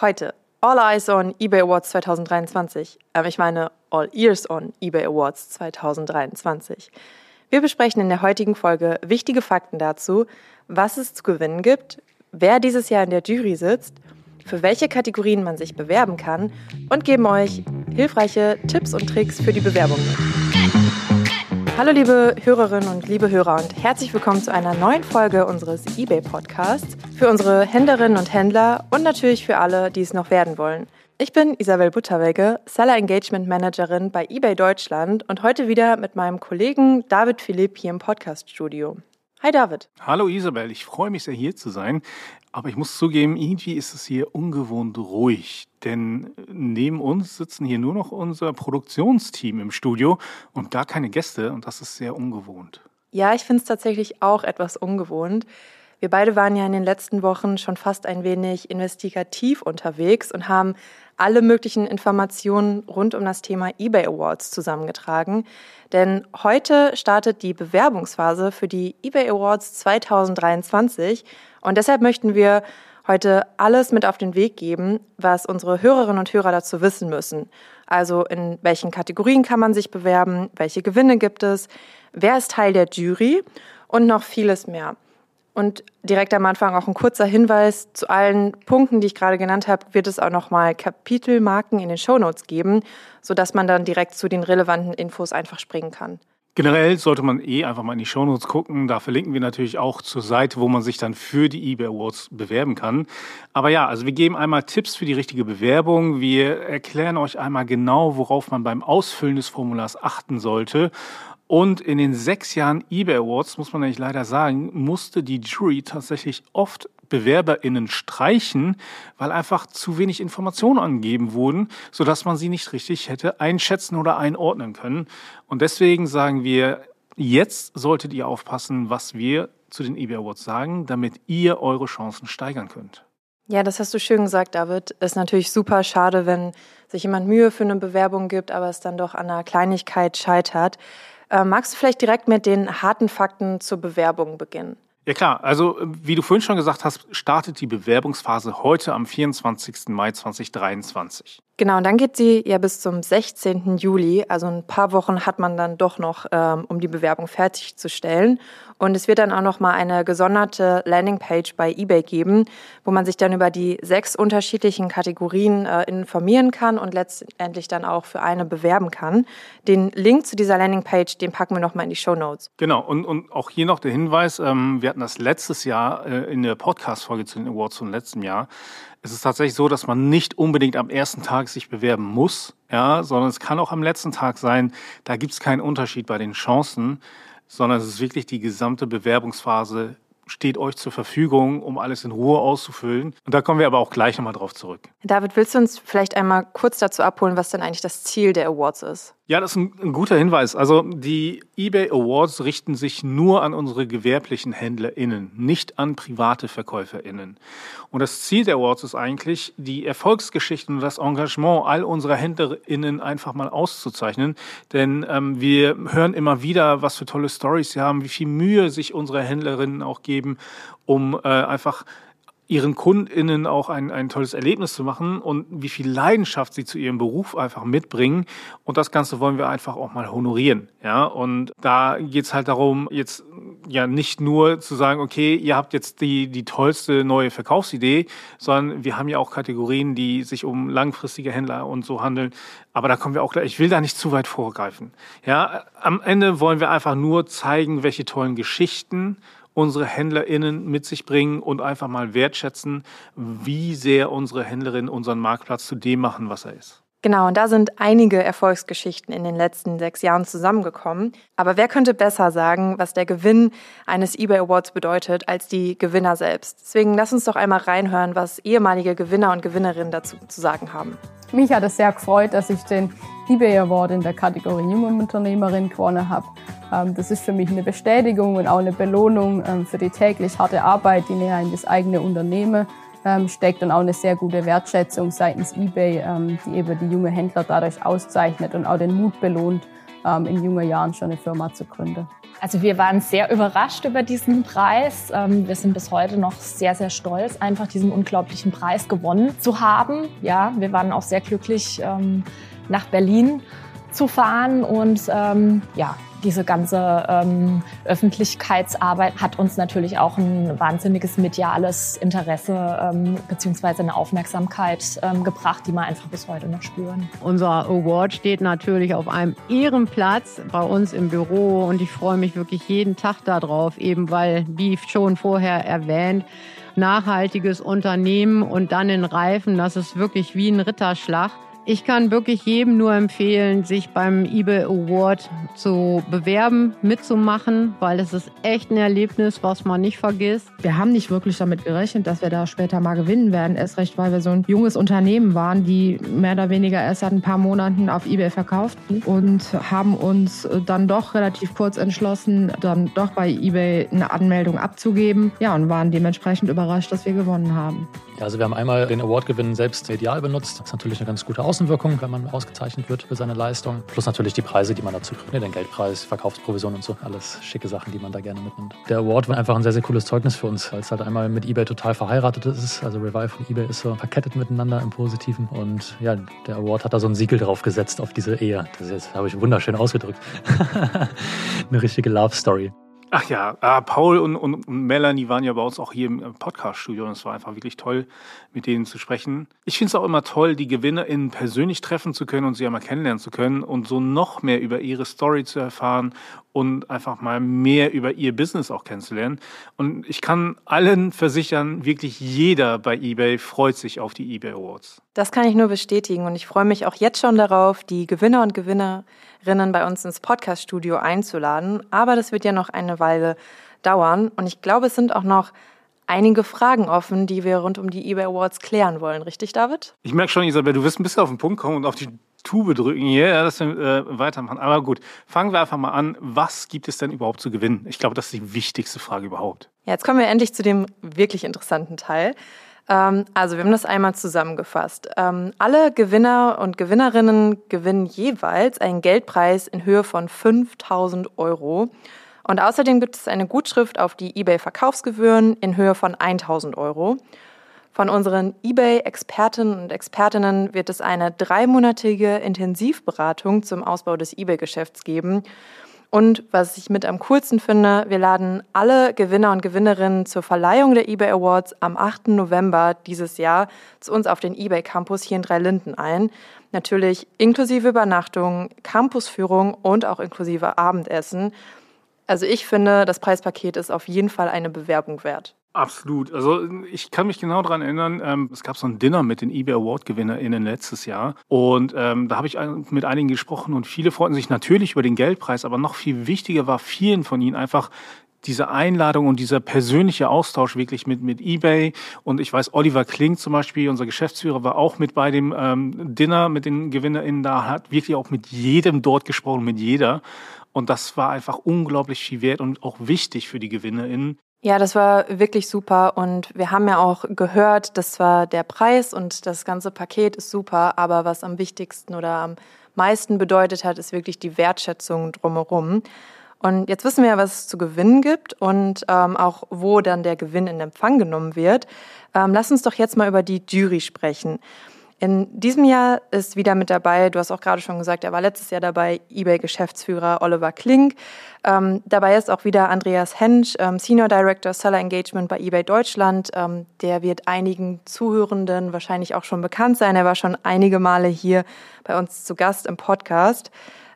Heute All Eyes on eBay Awards 2023. Ähm, ich meine All Ears on eBay Awards 2023. Wir besprechen in der heutigen Folge wichtige Fakten dazu, was es zu gewinnen gibt, wer dieses Jahr in der Jury sitzt, für welche Kategorien man sich bewerben kann und geben euch hilfreiche Tipps und Tricks für die Bewerbung mit. Hallo liebe Hörerinnen und liebe Hörer und herzlich willkommen zu einer neuen Folge unseres eBay Podcasts für unsere Händlerinnen und Händler und natürlich für alle, die es noch werden wollen. Ich bin Isabel Butterwegge, Seller Engagement Managerin bei eBay Deutschland und heute wieder mit meinem Kollegen David Philipp hier im Podcast Studio. Hi David. Hallo Isabel, ich freue mich sehr hier zu sein. Aber ich muss zugeben, irgendwie ist es hier ungewohnt ruhig. Denn neben uns sitzen hier nur noch unser Produktionsteam im Studio und gar keine Gäste. Und das ist sehr ungewohnt. Ja, ich finde es tatsächlich auch etwas ungewohnt. Wir beide waren ja in den letzten Wochen schon fast ein wenig investigativ unterwegs und haben alle möglichen Informationen rund um das Thema eBay Awards zusammengetragen. Denn heute startet die Bewerbungsphase für die eBay Awards 2023 und deshalb möchten wir heute alles mit auf den Weg geben, was unsere Hörerinnen und Hörer dazu wissen müssen. Also in welchen Kategorien kann man sich bewerben, welche Gewinne gibt es, wer ist Teil der Jury und noch vieles mehr. Und direkt am Anfang auch ein kurzer Hinweis zu allen Punkten, die ich gerade genannt habe, wird es auch nochmal Kapitelmarken in den Shownotes geben, sodass man dann direkt zu den relevanten Infos einfach springen kann. Generell sollte man eh einfach mal in die Shownotes gucken. Da verlinken wir natürlich auch zur Seite, wo man sich dann für die eBay Awards bewerben kann. Aber ja, also wir geben einmal Tipps für die richtige Bewerbung. Wir erklären euch einmal genau, worauf man beim Ausfüllen des Formulars achten sollte. Und in den sechs Jahren eBay Awards, muss man eigentlich leider sagen, musste die Jury tatsächlich oft BewerberInnen streichen, weil einfach zu wenig Informationen angegeben wurden, sodass man sie nicht richtig hätte einschätzen oder einordnen können. Und deswegen sagen wir, jetzt solltet ihr aufpassen, was wir zu den eBay Awards sagen, damit ihr eure Chancen steigern könnt. Ja, das hast du schön gesagt, David. Ist natürlich super schade, wenn sich jemand Mühe für eine Bewerbung gibt, aber es dann doch an einer Kleinigkeit scheitert. Äh, magst du vielleicht direkt mit den harten Fakten zur Bewerbung beginnen? Ja klar, also wie du vorhin schon gesagt hast, startet die Bewerbungsphase heute am 24. Mai 2023. Genau, und dann geht sie ja bis zum 16. Juli. Also ein paar Wochen hat man dann doch noch, ähm, um die Bewerbung fertigzustellen. Und es wird dann auch noch mal eine gesonderte Landingpage bei eBay geben, wo man sich dann über die sechs unterschiedlichen Kategorien äh, informieren kann und letztendlich dann auch für eine bewerben kann. Den Link zu dieser Landingpage, den packen wir noch mal in die Show Notes. Genau. Und, und auch hier noch der Hinweis: ähm, Wir hatten das letztes Jahr äh, in der Podcast-Folge zu den Awards von letztem Jahr es ist tatsächlich so, dass man nicht unbedingt am ersten Tag sich bewerben muss, ja, sondern es kann auch am letzten Tag sein. Da gibt es keinen Unterschied bei den Chancen, sondern es ist wirklich die gesamte Bewerbungsphase steht euch zur Verfügung, um alles in Ruhe auszufüllen. Und da kommen wir aber auch gleich nochmal drauf zurück. David, willst du uns vielleicht einmal kurz dazu abholen, was denn eigentlich das Ziel der Awards ist? Ja, das ist ein, ein, guter Hinweis. Also die eBay Awards richten sich nur an unsere gewerblichen HändlerInnen, nicht an private VerkäuferInnen. Und das Ziel der Awards ist eigentlich, die Erfolgsgeschichten und das Engagement all unserer HändlerInnen einfach mal auszuzeichnen. Denn ähm, wir hören immer wieder, was für tolle Stories sie haben, wie viel Mühe sich unsere HändlerInnen auch geben, um äh, einfach ihren KundInnen auch ein, ein tolles Erlebnis zu machen und wie viel Leidenschaft sie zu ihrem Beruf einfach mitbringen. Und das Ganze wollen wir einfach auch mal honorieren. Ja, und da geht's halt darum, jetzt ja nicht nur zu sagen, okay, ihr habt jetzt die, die tollste neue Verkaufsidee, sondern wir haben ja auch Kategorien, die sich um langfristige Händler und so handeln. Aber da kommen wir auch, ich will da nicht zu weit vorgreifen. Ja, am Ende wollen wir einfach nur zeigen, welche tollen Geschichten unsere HändlerInnen mit sich bringen und einfach mal wertschätzen, wie sehr unsere HändlerInnen unseren Marktplatz zu dem machen, was er ist. Genau, und da sind einige Erfolgsgeschichten in den letzten sechs Jahren zusammengekommen. Aber wer könnte besser sagen, was der Gewinn eines eBay Awards bedeutet, als die Gewinner selbst? Deswegen lass uns doch einmal reinhören, was ehemalige Gewinner und Gewinnerinnen dazu zu sagen haben. Mich hat es sehr gefreut, dass ich den eBay Award in der Kategorie Junge Unternehmerin gewonnen habe. Ähm, das ist für mich eine Bestätigung und auch eine Belohnung ähm, für die täglich harte Arbeit, die näher in das eigene Unternehmen ähm, steckt und auch eine sehr gute Wertschätzung seitens eBay, die eben die junge Händler dadurch auszeichnet und auch den Mut belohnt, ähm, in jungen Jahren schon eine Firma zu gründen. Also wir waren sehr überrascht über diesen Preis. Ähm, wir sind bis heute noch sehr, sehr stolz, einfach diesen unglaublichen Preis gewonnen zu haben. Ja, wir waren auch sehr glücklich, ähm, nach Berlin zu fahren und ähm, ja, diese ganze ähm, Öffentlichkeitsarbeit hat uns natürlich auch ein wahnsinniges mediales Interesse ähm, beziehungsweise eine Aufmerksamkeit ähm, gebracht, die wir einfach bis heute noch spüren. Unser Award steht natürlich auf einem Ehrenplatz bei uns im Büro und ich freue mich wirklich jeden Tag darauf, eben weil, wie schon vorher erwähnt, nachhaltiges Unternehmen und dann in Reifen, das ist wirklich wie ein Ritterschlag. Ich kann wirklich jedem nur empfehlen, sich beim eBay Award zu bewerben, mitzumachen, weil es ist echt ein Erlebnis, was man nicht vergisst. Wir haben nicht wirklich damit gerechnet, dass wir da später mal gewinnen werden. Erst recht, weil wir so ein junges Unternehmen waren, die mehr oder weniger erst seit ein paar Monaten auf eBay verkauften und haben uns dann doch relativ kurz entschlossen, dann doch bei eBay eine Anmeldung abzugeben. Ja, und waren dementsprechend überrascht, dass wir gewonnen haben. Ja, also wir haben einmal den Award-Gewinn selbst medial benutzt. Das ist natürlich eine ganz gute Außenwirkung, wenn man ausgezeichnet wird für seine Leistung. Plus natürlich die Preise, die man dazu kriegt. Ne, den Geldpreis, Verkaufsprovision und so. Alles schicke Sachen, die man da gerne mitnimmt. Der Award war einfach ein sehr, sehr cooles Zeugnis für uns, weil es halt einmal mit eBay total verheiratet ist. Also Revive und eBay ist so verkettet miteinander im Positiven. Und ja, der Award hat da so ein Siegel drauf gesetzt auf diese Ehe. Das jetzt habe ich wunderschön ausgedrückt. eine richtige Love Story. Ach ja, äh, Paul und, und, und, Melanie waren ja bei uns auch hier im Podcast-Studio und es war einfach wirklich toll, mit denen zu sprechen. Ich finde es auch immer toll, die GewinnerInnen persönlich treffen zu können und sie einmal kennenlernen zu können und so noch mehr über ihre Story zu erfahren und einfach mal mehr über ihr Business auch kennenzulernen. Und ich kann allen versichern, wirklich jeder bei eBay freut sich auf die eBay Awards. Das kann ich nur bestätigen und ich freue mich auch jetzt schon darauf, die Gewinner und Gewinner Rinnen bei uns ins Podcast-Studio einzuladen. Aber das wird ja noch eine Weile dauern. Und ich glaube, es sind auch noch einige Fragen offen, die wir rund um die eBay Awards klären wollen. Richtig, David? Ich merke schon, Isabel, du wirst ein bisschen auf den Punkt kommen und auf die Tube drücken hier, ja, dass wir äh, weitermachen. Aber gut, fangen wir einfach mal an. Was gibt es denn überhaupt zu gewinnen? Ich glaube, das ist die wichtigste Frage überhaupt. Ja, jetzt kommen wir endlich zu dem wirklich interessanten Teil. Ähm, also wir haben das einmal zusammengefasst. Ähm, alle Gewinner und Gewinnerinnen gewinnen jeweils einen Geldpreis in Höhe von 5000 Euro. Und außerdem gibt es eine Gutschrift auf die eBay-Verkaufsgebühren in Höhe von 1000 Euro. Von unseren eBay-Expertinnen und Expertinnen wird es eine dreimonatige Intensivberatung zum Ausbau des eBay-Geschäfts geben. Und was ich mit am coolsten finde, wir laden alle Gewinner und Gewinnerinnen zur Verleihung der eBay Awards am 8. November dieses Jahr zu uns auf den eBay Campus hier in Dreilinden ein. Natürlich inklusive Übernachtung, Campusführung und auch inklusive Abendessen. Also ich finde, das Preispaket ist auf jeden Fall eine Bewerbung wert. Absolut. Also ich kann mich genau daran erinnern, ähm, es gab so ein Dinner mit den eBay Award GewinnerInnen letztes Jahr und ähm, da habe ich mit einigen gesprochen und viele freuten sich natürlich über den Geldpreis, aber noch viel wichtiger war vielen von ihnen einfach diese Einladung und dieser persönliche Austausch wirklich mit, mit eBay. Und ich weiß, Oliver Kling zum Beispiel, unser Geschäftsführer, war auch mit bei dem ähm, Dinner mit den GewinnerInnen da, hat wirklich auch mit jedem dort gesprochen, mit jeder. Und das war einfach unglaublich viel wert und auch wichtig für die GewinnerInnen. Ja, das war wirklich super und wir haben ja auch gehört, dass zwar der Preis und das ganze Paket ist super, aber was am wichtigsten oder am meisten bedeutet hat, ist wirklich die Wertschätzung drumherum. Und jetzt wissen wir ja, was es zu gewinnen gibt und ähm, auch wo dann der Gewinn in Empfang genommen wird. Ähm, lass uns doch jetzt mal über die Jury sprechen. In diesem Jahr ist wieder mit dabei, du hast auch gerade schon gesagt, er war letztes Jahr dabei, eBay-Geschäftsführer Oliver Klink. Ähm, dabei ist auch wieder Andreas Hensch, ähm, Senior Director Seller Engagement bei eBay Deutschland. Ähm, der wird einigen Zuhörenden wahrscheinlich auch schon bekannt sein. Er war schon einige Male hier bei uns zu Gast im Podcast.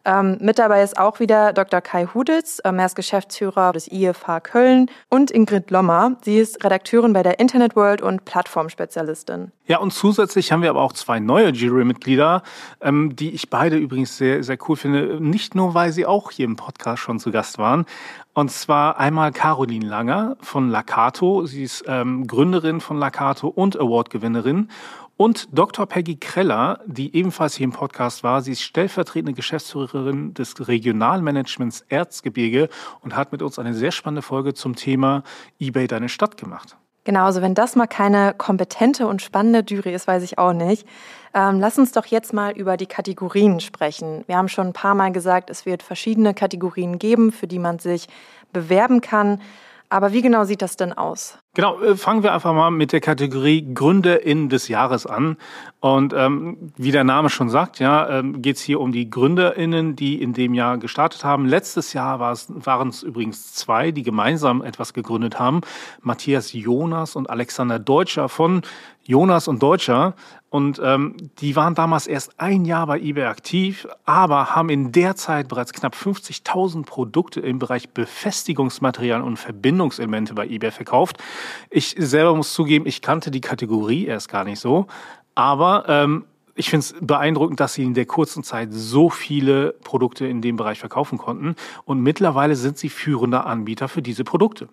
Ähm, mit dabei ist auch wieder Dr. Kai Huditz, ähm, er ist Geschäftsführer des IFH Köln und Ingrid Lommer. Sie ist Redakteurin bei der Internet World und Plattformspezialistin. Ja, und zusätzlich haben wir aber auch zwei neue Jurymitglieder, ähm, die ich beide übrigens sehr, sehr cool finde. Nicht nur, weil sie auch hier im Podcast schon zu Gast waren. Und zwar einmal Caroline Langer von Lakato. Sie ist ähm, Gründerin von Lakato und Awardgewinnerin. Und Dr. Peggy Kreller, die ebenfalls hier im Podcast war. Sie ist stellvertretende Geschäftsführerin des Regionalmanagements Erzgebirge und hat mit uns eine sehr spannende Folge zum Thema eBay Deine Stadt gemacht. Genau, also wenn das mal keine kompetente und spannende Jury ist, weiß ich auch nicht. Ähm, lass uns doch jetzt mal über die Kategorien sprechen. Wir haben schon ein paar Mal gesagt, es wird verschiedene Kategorien geben, für die man sich bewerben kann. Aber wie genau sieht das denn aus? Genau, äh, fangen wir einfach mal mit der Kategorie GründerInnen des Jahres an. Und ähm, wie der Name schon sagt, ja, ähm, geht es hier um die GründerInnen, die in dem Jahr gestartet haben. Letztes Jahr waren es übrigens zwei, die gemeinsam etwas gegründet haben. Matthias Jonas und Alexander Deutscher von Jonas und Deutscher. Und ähm, die waren damals erst ein Jahr bei eBay aktiv, aber haben in der Zeit bereits knapp 50.000 Produkte im Bereich Befestigungsmaterial und Verbindungselemente bei eBay verkauft. Ich selber muss zugeben, ich kannte die Kategorie erst gar nicht so, aber ähm, ich finde es beeindruckend, dass sie in der kurzen Zeit so viele Produkte in dem Bereich verkaufen konnten. Und mittlerweile sind sie führender Anbieter für diese Produkte.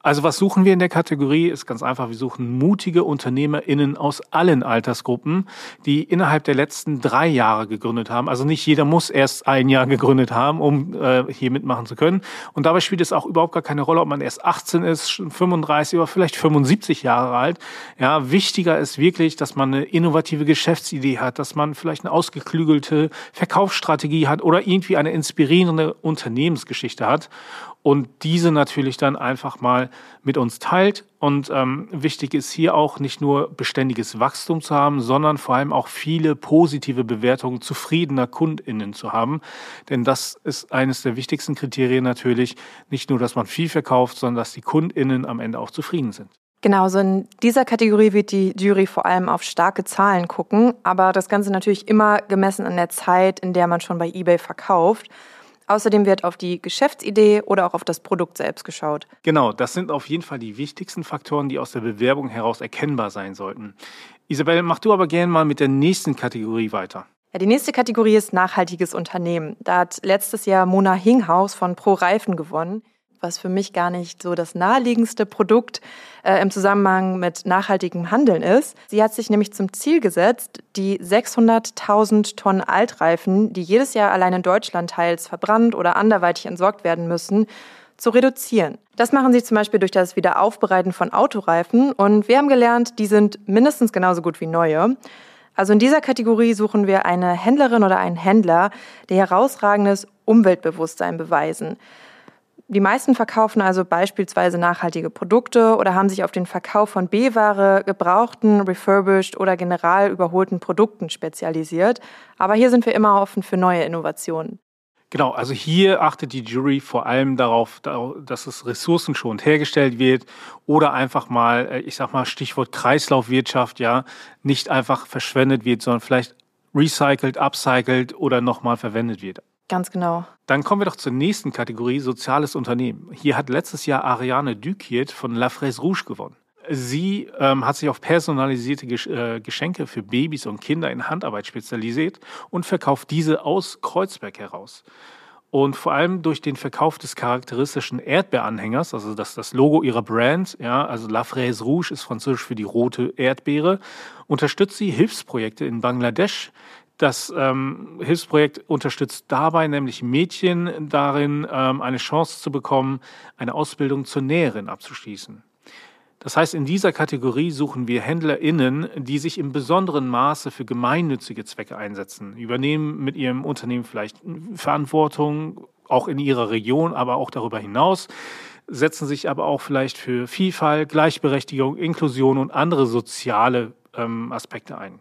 Also was suchen wir in der Kategorie? Ist ganz einfach, wir suchen mutige UnternehmerInnen aus allen Altersgruppen, die innerhalb der letzten drei Jahre gegründet haben. Also nicht jeder muss erst ein Jahr gegründet haben, um äh, hier mitmachen zu können. Und dabei spielt es auch überhaupt gar keine Rolle, ob man erst 18 ist, 35 oder vielleicht 75 Jahre alt. Ja, wichtiger ist wirklich, dass man eine innovative Geschäftsidee hat, dass man vielleicht eine ausgeklügelte Verkaufsstrategie hat oder irgendwie eine inspirierende Unternehmensgeschichte hat und diese natürlich dann einfach mal mit uns teilt. Und ähm, wichtig ist hier auch nicht nur beständiges Wachstum zu haben, sondern vor allem auch viele positive Bewertungen zufriedener KundInnen zu haben. Denn das ist eines der wichtigsten Kriterien natürlich, nicht nur, dass man viel verkauft, sondern dass die KundInnen am Ende auch zufrieden sind. Genau, so in dieser Kategorie wird die Jury vor allem auf starke Zahlen gucken, aber das Ganze natürlich immer gemessen an der Zeit, in der man schon bei eBay verkauft. Außerdem wird auf die Geschäftsidee oder auch auf das Produkt selbst geschaut. Genau, das sind auf jeden Fall die wichtigsten Faktoren, die aus der Bewerbung heraus erkennbar sein sollten. Isabel, mach du aber gerne mal mit der nächsten Kategorie weiter. Ja, die nächste Kategorie ist nachhaltiges Unternehmen. Da hat letztes Jahr Mona Hinghaus von Pro Reifen gewonnen was für mich gar nicht so das naheliegendste Produkt äh, im Zusammenhang mit nachhaltigem Handeln ist. Sie hat sich nämlich zum Ziel gesetzt, die 600.000 Tonnen Altreifen, die jedes Jahr allein in Deutschland teils verbrannt oder anderweitig entsorgt werden müssen, zu reduzieren. Das machen sie zum Beispiel durch das Wiederaufbereiten von Autoreifen und wir haben gelernt, die sind mindestens genauso gut wie neue. Also in dieser Kategorie suchen wir eine Händlerin oder einen Händler, die herausragendes Umweltbewusstsein beweisen. Die meisten verkaufen also beispielsweise nachhaltige Produkte oder haben sich auf den Verkauf von B-Ware, gebrauchten, refurbished oder general überholten Produkten spezialisiert. Aber hier sind wir immer offen für neue Innovationen. Genau, also hier achtet die Jury vor allem darauf, dass es ressourcenschonend hergestellt wird oder einfach mal, äh, ich sag mal, Stichwort Kreislaufwirtschaft, ja, nicht einfach verschwendet wird, sondern vielleicht recycelt, upcycelt oder nochmal verwendet wird. Ganz genau. Dann kommen wir doch zur nächsten Kategorie, soziales Unternehmen. Hier hat letztes Jahr Ariane Duquiet von La Fraise Rouge gewonnen. Sie ähm, hat sich auf personalisierte äh, Geschenke für Babys und Kinder in Handarbeit spezialisiert und verkauft diese aus Kreuzberg heraus. Und vor allem durch den Verkauf des charakteristischen Erdbeeranhängers, also das das Logo ihrer Brand, ja, also La Fraise Rouge ist französisch für die rote Erdbeere, unterstützt sie Hilfsprojekte in Bangladesch, das ähm, Hilfsprojekt unterstützt dabei nämlich Mädchen darin, ähm, eine Chance zu bekommen, eine Ausbildung zur Näherin abzuschließen. Das heißt, in dieser Kategorie suchen wir HändlerInnen, die sich im besonderen Maße für gemeinnützige Zwecke einsetzen, übernehmen mit ihrem Unternehmen vielleicht Verantwortung, auch in ihrer Region, aber auch darüber hinaus, setzen sich aber auch vielleicht für Vielfalt, Gleichberechtigung, Inklusion und andere soziale ähm, Aspekte ein.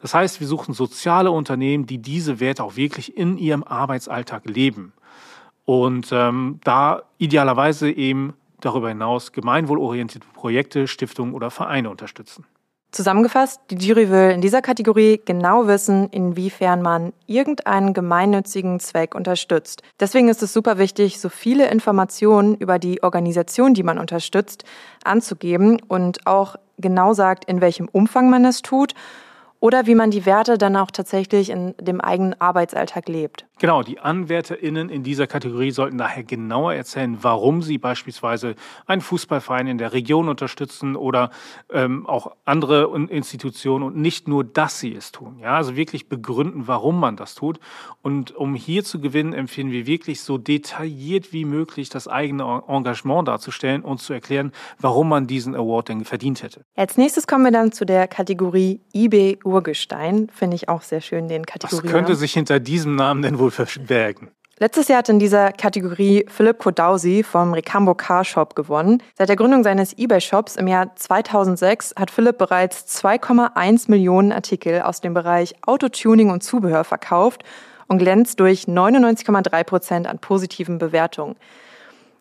Das heißt, wir suchen soziale Unternehmen, die diese Werte auch wirklich in ihrem Arbeitsalltag leben. Und ähm, da idealerweise eben darüber hinaus gemeinwohlorientierte Projekte, Stiftungen oder Vereine unterstützen. Zusammengefasst, die Jury will in dieser Kategorie genau wissen, inwiefern man irgendeinen gemeinnützigen Zweck unterstützt. Deswegen ist es super wichtig, so viele Informationen über die Organisation, die man unterstützt, anzugeben und auch genau sagt, in welchem Umfang man es tut oder wie man die Werte dann auch tatsächlich in dem eigenen Arbeitsalltag lebt. Genau, die AnwärterInnen in dieser Kategorie sollten daher genauer erzählen, warum sie beispielsweise einen Fußballverein in der Region unterstützen oder ähm, auch andere Institutionen und nicht nur, dass sie es tun. Ja, also wirklich begründen, warum man das tut. Und um hier zu gewinnen, empfehlen wir wirklich so detailliert wie möglich das eigene Engagement darzustellen und zu erklären, warum man diesen Award denn verdient hätte. Als nächstes kommen wir dann zu der Kategorie eBay Urgestein. Finde ich auch sehr schön, den Kategorien. Was könnte sich hinter diesem Namen denn wohl verbergen? Letztes Jahr hat in dieser Kategorie Philipp Kodausi vom Recambo Car Shop gewonnen. Seit der Gründung seines eBay-Shops im Jahr 2006 hat Philipp bereits 2,1 Millionen Artikel aus dem Bereich Autotuning und Zubehör verkauft und glänzt durch 99,3 Prozent an positiven Bewertungen.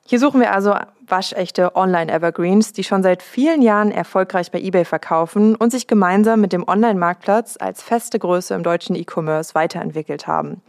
Hier suchen wir also waschechte Online-Evergreens, die schon seit vielen Jahren erfolgreich bei eBay verkaufen und sich gemeinsam mit dem Online-Marktplatz als feste Größe im deutschen E-Commerce weiterentwickelt haben.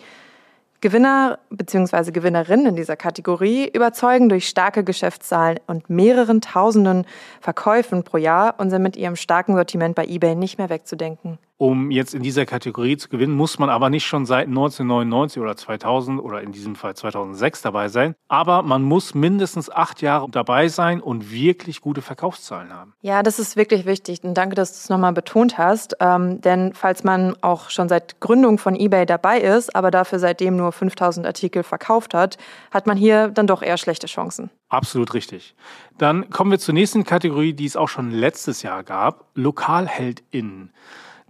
Gewinner bzw. Gewinnerinnen in dieser Kategorie überzeugen durch starke Geschäftszahlen und mehreren tausenden Verkäufen pro Jahr und sind mit ihrem starken Sortiment bei eBay nicht mehr wegzudenken. Um jetzt in dieser Kategorie zu gewinnen, muss man aber nicht schon seit 1999 oder 2000 oder in diesem Fall 2006 dabei sein. Aber man muss mindestens acht Jahre dabei sein und wirklich gute Verkaufszahlen haben. Ja, das ist wirklich wichtig. Und danke, dass du es nochmal betont hast. Ähm, denn falls man auch schon seit Gründung von eBay dabei ist, aber dafür seitdem nur 5000 Artikel verkauft hat, hat man hier dann doch eher schlechte Chancen. Absolut richtig. Dann kommen wir zur nächsten Kategorie, die es auch schon letztes Jahr gab. LokalheldInnen.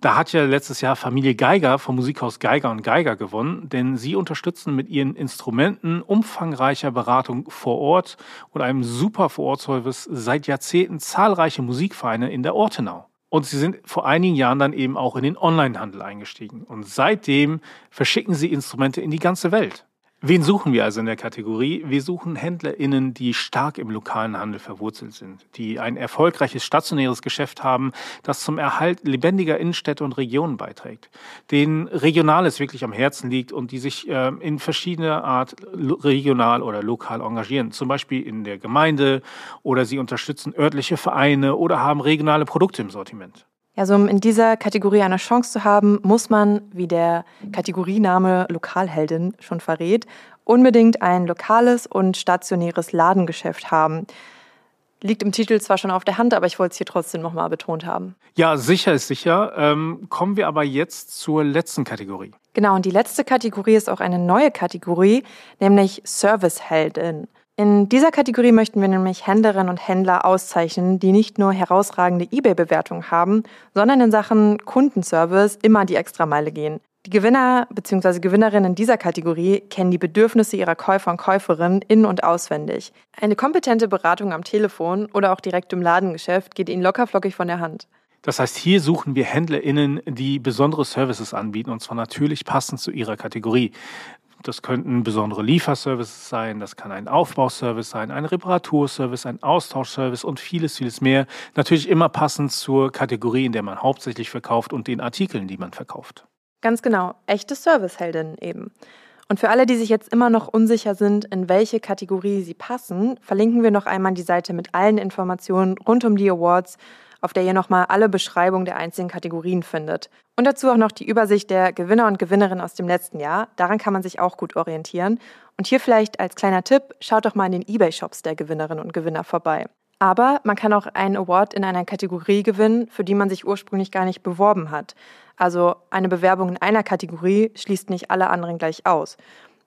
Da hat ja letztes Jahr Familie Geiger vom Musikhaus Geiger und Geiger gewonnen, denn sie unterstützen mit ihren Instrumenten umfangreicher Beratung vor Ort und einem super Vorortservice seit Jahrzehnten zahlreiche Musikvereine in der Ortenau. Und sie sind vor einigen Jahren dann eben auch in den Onlinehandel eingestiegen. Und seitdem verschicken sie Instrumente in die ganze Welt. Wen suchen wir also in der Kategorie? Wir suchen HändlerInnen, die stark im lokalen Handel verwurzelt sind, die ein erfolgreiches stationäres Geschäft haben, das zum Erhalt lebendiger Innenstädte und Regionen beiträgt, denen Regionales wirklich am Herzen liegt und die sich äh, in verschiedener Art regional oder lokal engagieren, zum Beispiel in der Gemeinde oder sie unterstützen örtliche Vereine oder haben regionale Produkte im Sortiment. Also um in dieser Kategorie eine Chance zu haben, muss man, wie der Kategoriename Lokalheldin schon verrät, unbedingt ein lokales und stationäres Ladengeschäft haben. Liegt im Titel zwar schon auf der Hand, aber ich wollte es hier trotzdem nochmal betont haben. Ja, sicher ist sicher. Ähm, kommen wir aber jetzt zur letzten Kategorie. Genau, und die letzte Kategorie ist auch eine neue Kategorie, nämlich Serviceheldin. In dieser Kategorie möchten wir nämlich Händlerinnen und Händler auszeichnen, die nicht nur herausragende eBay-Bewertungen haben, sondern in Sachen Kundenservice immer die Extrameile gehen. Die Gewinner bzw. Gewinnerinnen in dieser Kategorie kennen die Bedürfnisse ihrer Käufer und Käuferinnen in- und auswendig. Eine kompetente Beratung am Telefon oder auch direkt im Ladengeschäft geht ihnen lockerflockig von der Hand. Das heißt, hier suchen wir HändlerInnen, die besondere Services anbieten und zwar natürlich passend zu ihrer Kategorie. Das könnten besondere Lieferservices sein, das kann ein Aufbauservice sein, ein Reparaturservice, ein Austauschservice und vieles, vieles mehr. Natürlich immer passend zur Kategorie, in der man hauptsächlich verkauft und den Artikeln, die man verkauft. Ganz genau, echte Serviceheldinnen eben. Und für alle, die sich jetzt immer noch unsicher sind, in welche Kategorie sie passen, verlinken wir noch einmal die Seite mit allen Informationen rund um die Awards auf der ihr nochmal alle Beschreibungen der einzelnen Kategorien findet. Und dazu auch noch die Übersicht der Gewinner und Gewinnerinnen aus dem letzten Jahr. Daran kann man sich auch gut orientieren. Und hier vielleicht als kleiner Tipp, schaut doch mal in den eBay-Shops der Gewinnerinnen und Gewinner vorbei. Aber man kann auch einen Award in einer Kategorie gewinnen, für die man sich ursprünglich gar nicht beworben hat. Also eine Bewerbung in einer Kategorie schließt nicht alle anderen gleich aus.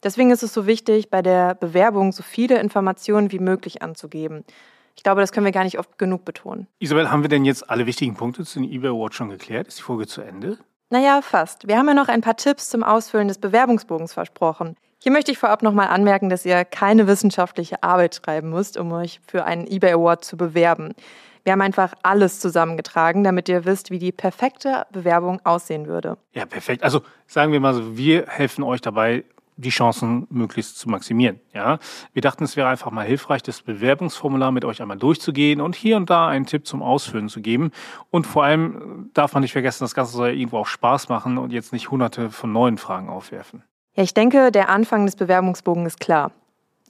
Deswegen ist es so wichtig, bei der Bewerbung so viele Informationen wie möglich anzugeben. Ich glaube, das können wir gar nicht oft genug betonen. Isabel, haben wir denn jetzt alle wichtigen Punkte zu den eBay Awards schon geklärt? Ist die Folge zu Ende? Naja, fast. Wir haben ja noch ein paar Tipps zum Ausfüllen des Bewerbungsbogens versprochen. Hier möchte ich vorab nochmal anmerken, dass ihr keine wissenschaftliche Arbeit schreiben müsst, um euch für einen eBay Award zu bewerben. Wir haben einfach alles zusammengetragen, damit ihr wisst, wie die perfekte Bewerbung aussehen würde. Ja, perfekt. Also sagen wir mal so, wir helfen euch dabei, die Chancen möglichst zu maximieren. Ja, wir dachten, es wäre einfach mal hilfreich, das Bewerbungsformular mit euch einmal durchzugehen und hier und da einen Tipp zum Ausfüllen zu geben. Und vor allem darf man nicht vergessen, das Ganze soll ja irgendwo auch Spaß machen und jetzt nicht hunderte von neuen Fragen aufwerfen. Ja, ich denke, der Anfang des Bewerbungsbogens ist klar.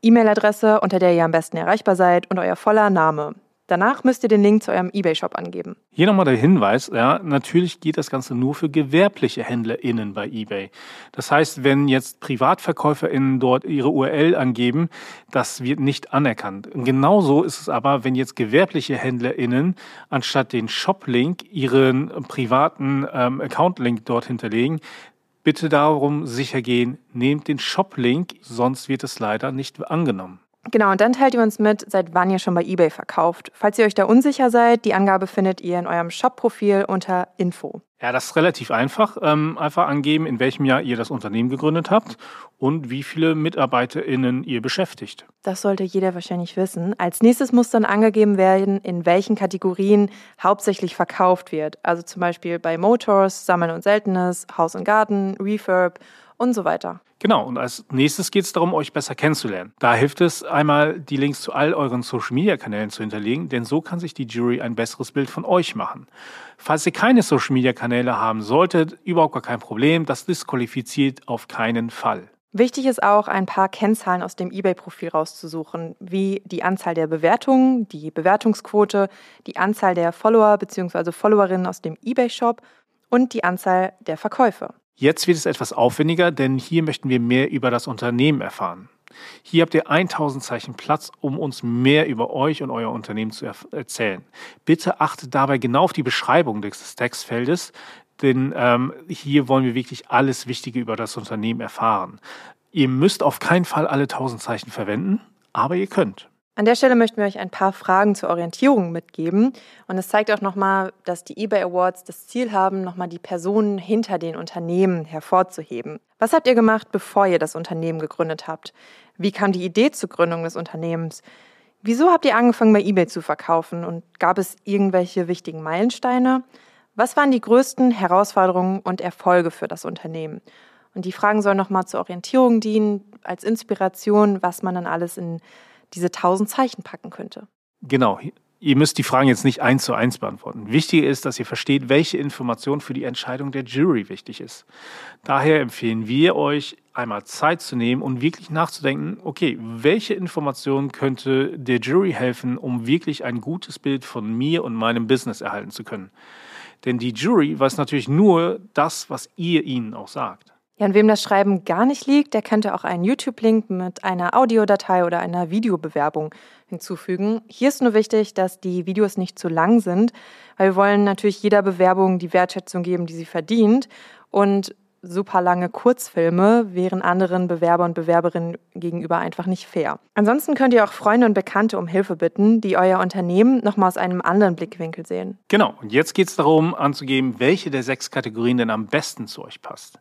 E-Mail-Adresse, unter der ihr am besten erreichbar seid und euer voller Name. Danach müsst ihr den Link zu eurem eBay-Shop angeben. Hier nochmal der Hinweis, ja, natürlich geht das Ganze nur für gewerbliche HändlerInnen bei eBay. Das heißt, wenn jetzt PrivatverkäuferInnen dort ihre URL angeben, das wird nicht anerkannt. genauso ist es aber, wenn jetzt gewerbliche HändlerInnen anstatt den Shop-Link ihren privaten ähm, Account-Link dort hinterlegen, bitte darum sicher gehen, nehmt den Shop-Link, sonst wird es leider nicht angenommen. Genau, und dann teilt ihr uns mit, seit wann ihr schon bei eBay verkauft. Falls ihr euch da unsicher seid, die Angabe findet ihr in eurem Shop-Profil unter Info. Ja, das ist relativ einfach. Ähm, einfach angeben, in welchem Jahr ihr das Unternehmen gegründet habt und wie viele MitarbeiterInnen ihr beschäftigt. Das sollte jeder wahrscheinlich wissen. Als nächstes muss dann angegeben werden, in welchen Kategorien hauptsächlich verkauft wird. Also zum Beispiel bei Motors, Sammeln und Seltenes, Haus und Garten, Refurb und so weiter. Genau, und als nächstes geht es darum, euch besser kennenzulernen. Da hilft es einmal, die Links zu all euren Social-Media-Kanälen zu hinterlegen, denn so kann sich die Jury ein besseres Bild von euch machen. Falls ihr keine Social-Media-Kanäle haben solltet, überhaupt gar kein Problem, das disqualifiziert auf keinen Fall. Wichtig ist auch, ein paar Kennzahlen aus dem eBay-Profil rauszusuchen, wie die Anzahl der Bewertungen, die Bewertungsquote, die Anzahl der Follower bzw. Followerinnen aus dem eBay-Shop und die Anzahl der Verkäufe. Jetzt wird es etwas aufwendiger, denn hier möchten wir mehr über das Unternehmen erfahren. Hier habt ihr 1000 Zeichen Platz, um uns mehr über euch und euer Unternehmen zu erzählen. Bitte achtet dabei genau auf die Beschreibung des Textfeldes, denn ähm, hier wollen wir wirklich alles Wichtige über das Unternehmen erfahren. Ihr müsst auf keinen Fall alle 1000 Zeichen verwenden, aber ihr könnt. An der Stelle möchten wir euch ein paar Fragen zur Orientierung mitgeben. Und es zeigt auch nochmal, dass die eBay Awards das Ziel haben, nochmal die Personen hinter den Unternehmen hervorzuheben. Was habt ihr gemacht, bevor ihr das Unternehmen gegründet habt? Wie kam die Idee zur Gründung des Unternehmens? Wieso habt ihr angefangen, bei eBay zu verkaufen? Und gab es irgendwelche wichtigen Meilensteine? Was waren die größten Herausforderungen und Erfolge für das Unternehmen? Und die Fragen sollen nochmal zur Orientierung dienen, als Inspiration, was man dann alles in diese tausend Zeichen packen könnte. Genau. Ihr müsst die Fragen jetzt nicht eins zu eins beantworten. Wichtig ist, dass ihr versteht, welche Information für die Entscheidung der Jury wichtig ist. Daher empfehlen wir euch, einmal Zeit zu nehmen und wirklich nachzudenken, okay, welche Information könnte der Jury helfen, um wirklich ein gutes Bild von mir und meinem Business erhalten zu können. Denn die Jury weiß natürlich nur das, was ihr ihnen auch sagt. Ja, und wem das Schreiben gar nicht liegt, der könnte auch einen YouTube-Link mit einer Audiodatei oder einer Videobewerbung hinzufügen. Hier ist nur wichtig, dass die Videos nicht zu lang sind, weil wir wollen natürlich jeder Bewerbung die Wertschätzung geben, die sie verdient. Und super lange Kurzfilme wären anderen Bewerber und Bewerberinnen gegenüber einfach nicht fair. Ansonsten könnt ihr auch Freunde und Bekannte um Hilfe bitten, die euer Unternehmen nochmal aus einem anderen Blickwinkel sehen. Genau, und jetzt geht es darum anzugeben, welche der sechs Kategorien denn am besten zu euch passt.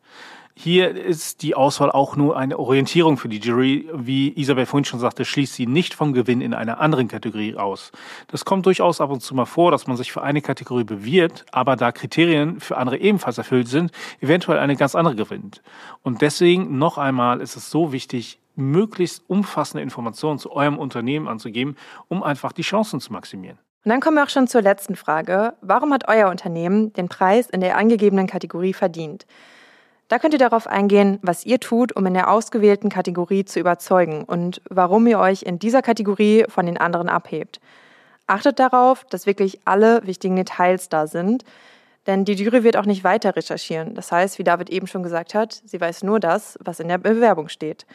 Hier ist die Auswahl auch nur eine Orientierung für die Jury. Wie Isabel vorhin schon sagte, schließt sie nicht vom Gewinn in einer anderen Kategorie aus. Das kommt durchaus ab und zu mal vor, dass man sich für eine Kategorie bewirbt, aber da Kriterien für andere ebenfalls erfüllt sind, eventuell eine ganz andere gewinnt. Und deswegen noch einmal ist es so wichtig, möglichst umfassende Informationen zu eurem Unternehmen anzugeben, um einfach die Chancen zu maximieren. Und dann kommen wir auch schon zur letzten Frage. Warum hat euer Unternehmen den Preis in der angegebenen Kategorie verdient? Da könnt ihr darauf eingehen, was ihr tut, um in der ausgewählten Kategorie zu überzeugen und warum ihr euch in dieser Kategorie von den anderen abhebt. Achtet darauf, dass wirklich alle wichtigen Details da sind, denn die Jury wird auch nicht weiter recherchieren. Das heißt, wie David eben schon gesagt hat, sie weiß nur das, was in der Bewerbung steht.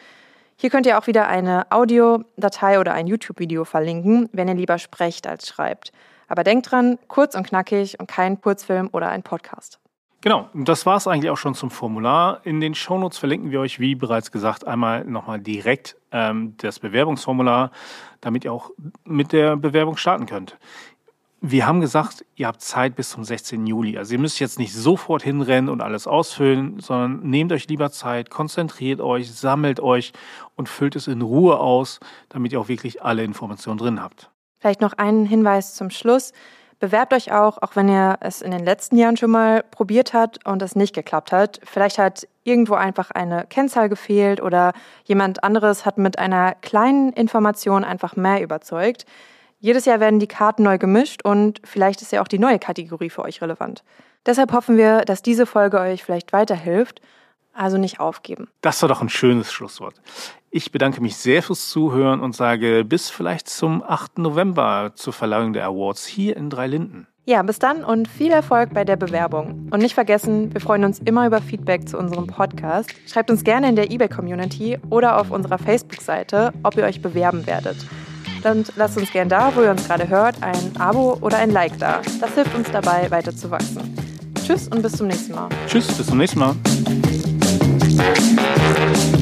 Hier könnt ihr auch wieder eine Audiodatei oder ein YouTube-Video verlinken, wenn ihr lieber sprecht als schreibt. Aber denkt dran, kurz und knackig und kein Kurzfilm oder ein Podcast. Genau, das war es eigentlich auch schon zum Formular. In den Shownotes verlinken wir euch, wie bereits gesagt, einmal nochmal direkt ähm, das Bewerbungsformular, damit ihr auch mit der Bewerbung starten könnt. Wir haben gesagt, ihr habt Zeit bis zum 16. Juli. Also ihr müsst jetzt nicht sofort hinrennen und alles ausfüllen, sondern nehmt euch lieber Zeit, konzentriert euch, sammelt euch und füllt es in Ruhe aus, damit ihr auch wirklich alle Informationen drin habt. Vielleicht noch einen Hinweis zum Schluss. Bewerbt euch auch, auch wenn ihr es in den letzten Jahren schon mal probiert habt und es nicht geklappt hat. Vielleicht hat irgendwo einfach eine Kennzahl gefehlt oder jemand anderes hat mit einer kleinen Information einfach mehr überzeugt. Jedes Jahr werden die Karten neu gemischt und vielleicht ist ja auch die neue Kategorie für euch relevant. Deshalb hoffen wir, dass diese Folge euch vielleicht weiterhilft. Also nicht aufgeben. Das war doch ein schönes Schlusswort. Ich bedanke mich sehr fürs Zuhören und sage bis vielleicht zum 8. November zur Verleihung der Awards hier in Dreilinden. Ja, bis dann und viel Erfolg bei der Bewerbung. Und nicht vergessen, wir freuen uns immer über Feedback zu unserem Podcast. Schreibt uns gerne in der eBay-Community oder auf unserer Facebook-Seite, ob ihr euch bewerben werdet. Dann lasst uns gerne da, wo ihr uns gerade hört, ein Abo oder ein Like da. Das hilft uns dabei, weiter zu wachsen. Tschüss und bis zum nächsten Mal. Tschüss, bis zum nächsten Mal. Thank you.